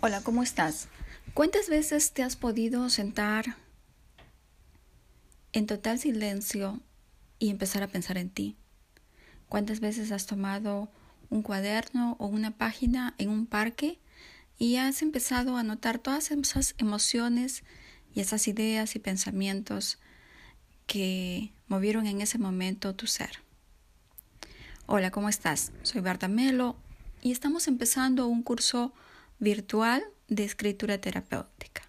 Hola, ¿cómo estás? ¿Cuántas veces te has podido sentar en total silencio y empezar a pensar en ti? ¿Cuántas veces has tomado un cuaderno o una página en un parque y has empezado a notar todas esas emociones y esas ideas y pensamientos que movieron en ese momento tu ser? Hola, ¿cómo estás? Soy Berta Melo y estamos empezando un curso virtual de escritura terapéutica.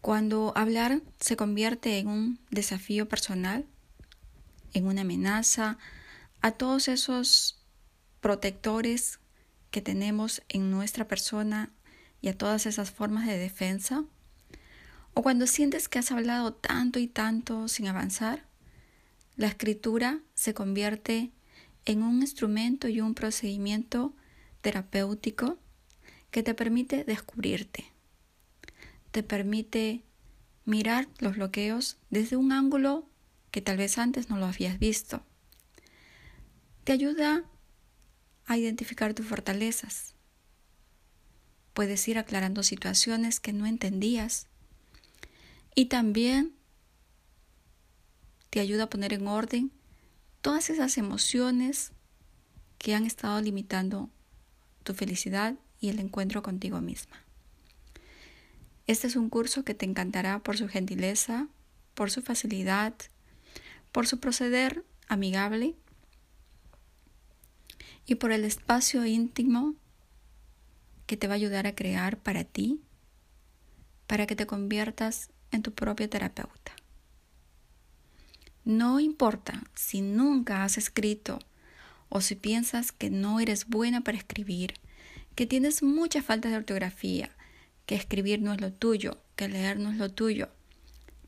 Cuando hablar se convierte en un desafío personal, en una amenaza a todos esos protectores que tenemos en nuestra persona y a todas esas formas de defensa, o cuando sientes que has hablado tanto y tanto sin avanzar, la escritura se convierte en un instrumento y un procedimiento terapéutico que te permite descubrirte, te permite mirar los bloqueos desde un ángulo que tal vez antes no lo habías visto. Te ayuda a identificar tus fortalezas. Puedes ir aclarando situaciones que no entendías. Y también te ayuda a poner en orden todas esas emociones que han estado limitando tu felicidad y el encuentro contigo misma. Este es un curso que te encantará por su gentileza, por su facilidad, por su proceder amigable y por el espacio íntimo que te va a ayudar a crear para ti, para que te conviertas en tu propia terapeuta. No importa si nunca has escrito o si piensas que no eres buena para escribir, que tienes muchas faltas de ortografía, que escribir no es lo tuyo, que leer no es lo tuyo,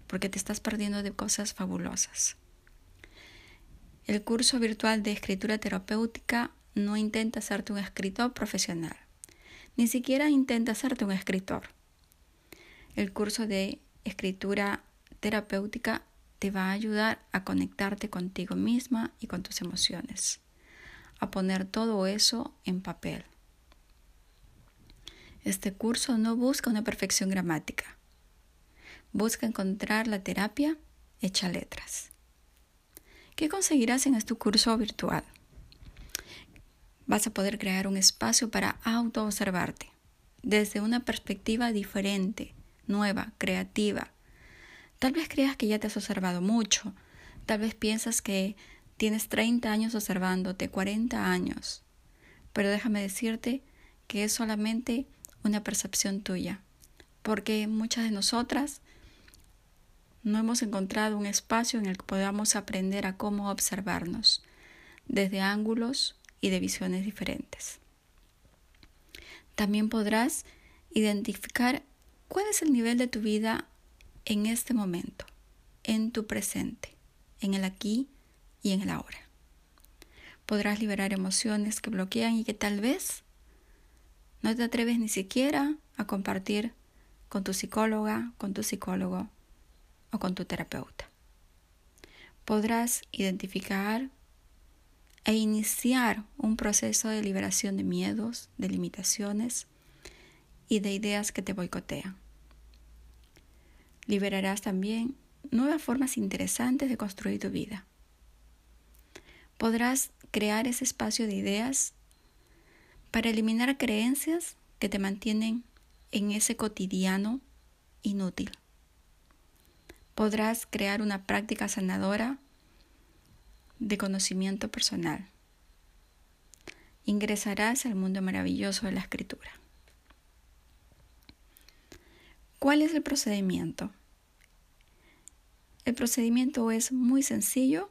porque te estás perdiendo de cosas fabulosas. El curso virtual de escritura terapéutica no intenta hacerte un escritor profesional, ni siquiera intenta hacerte un escritor. El curso de escritura terapéutica te va a ayudar a conectarte contigo misma y con tus emociones, a poner todo eso en papel. Este curso no busca una perfección gramática. Busca encontrar la terapia hecha letras. ¿Qué conseguirás en este curso virtual? Vas a poder crear un espacio para auto-observarte desde una perspectiva diferente, nueva, creativa. Tal vez creas que ya te has observado mucho, tal vez piensas que tienes 30 años observándote, 40 años, pero déjame decirte que es solamente una percepción tuya, porque muchas de nosotras no hemos encontrado un espacio en el que podamos aprender a cómo observarnos desde ángulos y de visiones diferentes. También podrás identificar cuál es el nivel de tu vida en este momento, en tu presente, en el aquí y en el ahora. Podrás liberar emociones que bloquean y que tal vez no te atreves ni siquiera a compartir con tu psicóloga, con tu psicólogo o con tu terapeuta. Podrás identificar e iniciar un proceso de liberación de miedos, de limitaciones y de ideas que te boicotean. Liberarás también nuevas formas interesantes de construir tu vida. Podrás crear ese espacio de ideas para eliminar creencias que te mantienen en ese cotidiano inútil. Podrás crear una práctica sanadora de conocimiento personal. Ingresarás al mundo maravilloso de la escritura. ¿Cuál es el procedimiento? El procedimiento es muy sencillo.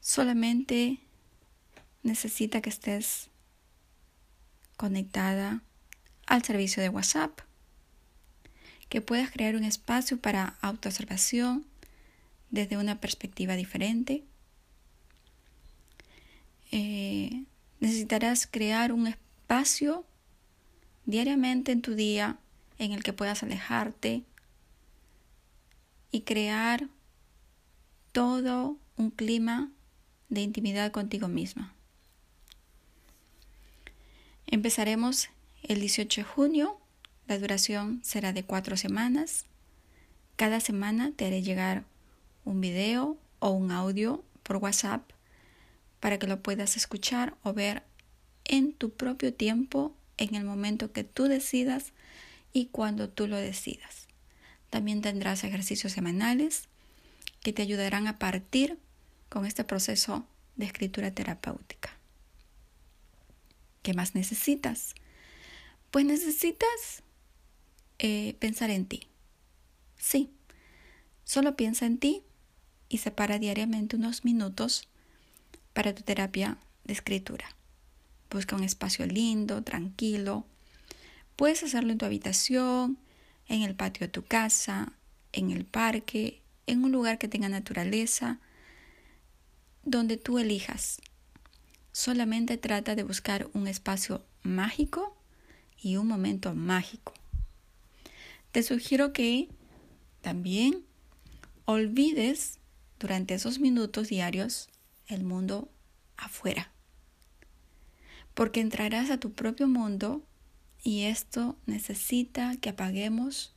Solamente necesita que estés conectada al servicio de WhatsApp, que puedas crear un espacio para autoobservación desde una perspectiva diferente. Eh, necesitarás crear un espacio diariamente en tu día en el que puedas alejarte y crear todo un clima de intimidad contigo misma. Empezaremos El 18 de junio la duración será de cuatro semanas. Cada semana te haré llegar un video o un audio por WhatsApp para que lo puedas escuchar o ver en tu propio tiempo, en el momento que tú decidas y cuando tú lo decidas. También tendrás ejercicios semanales que te ayudarán a partir con este proceso de escritura terapéutica. ¿Qué más necesitas? Pues necesitas eh, pensar en ti. Sí, solo piensa en ti y separa diariamente unos minutos para tu terapia de escritura. Busca un espacio lindo, tranquilo. Puedes hacerlo en tu habitación, en el patio de tu casa, en el parque, en un lugar que tenga naturaleza, donde tú elijas. Solamente trata de buscar un espacio mágico y un momento mágico. Te sugiero que también olvides durante esos minutos diarios el mundo afuera. Porque entrarás a tu propio mundo y esto necesita que apaguemos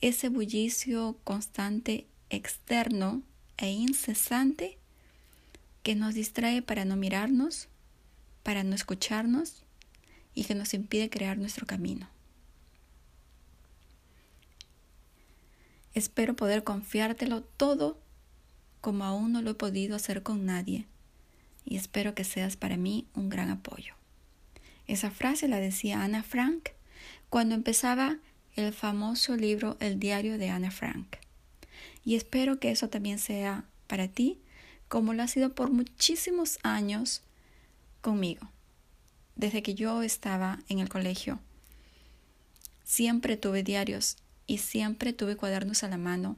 ese bullicio constante externo e incesante que nos distrae para no mirarnos, para no escucharnos y que nos impide crear nuestro camino. Espero poder confiártelo todo como aún no lo he podido hacer con nadie y espero que seas para mí un gran apoyo. Esa frase la decía Ana Frank cuando empezaba el famoso libro El diario de Ana Frank. Y espero que eso también sea para ti como lo ha sido por muchísimos años conmigo. Desde que yo estaba en el colegio, siempre tuve diarios y siempre tuve cuadernos a la mano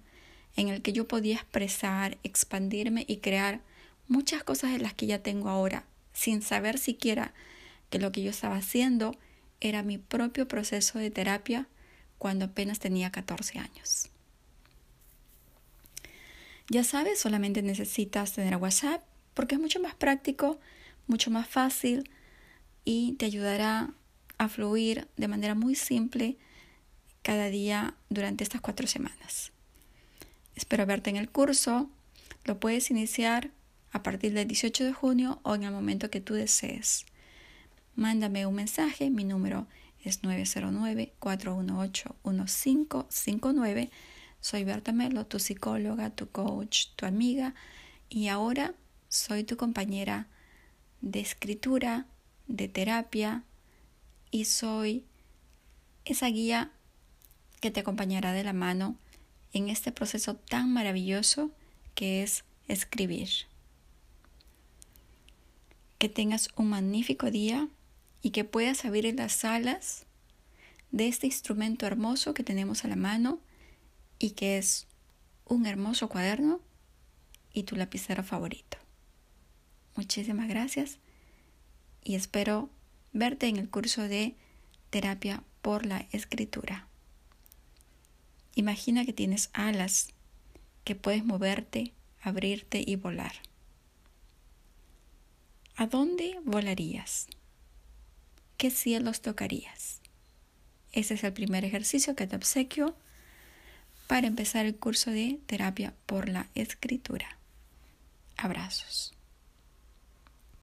en el que yo podía expresar, expandirme y crear muchas cosas de las que ya tengo ahora, sin saber siquiera que lo que yo estaba haciendo era mi propio proceso de terapia cuando apenas tenía 14 años. Ya sabes, solamente necesitas tener WhatsApp porque es mucho más práctico, mucho más fácil y te ayudará a fluir de manera muy simple cada día durante estas cuatro semanas. Espero verte en el curso. Lo puedes iniciar a partir del 18 de junio o en el momento que tú desees. Mándame un mensaje, mi número es 909-418-1559. Soy Berta Melo, tu psicóloga, tu coach, tu amiga y ahora soy tu compañera de escritura, de terapia y soy esa guía que te acompañará de la mano en este proceso tan maravilloso que es escribir. Que tengas un magnífico día y que puedas abrir las alas de este instrumento hermoso que tenemos a la mano y que es un hermoso cuaderno y tu lapicero favorito. Muchísimas gracias y espero verte en el curso de terapia por la escritura. Imagina que tienes alas, que puedes moverte, abrirte y volar. ¿A dónde volarías? ¿Qué cielos tocarías? Ese es el primer ejercicio que te obsequio para empezar el curso de terapia por la escritura. Abrazos.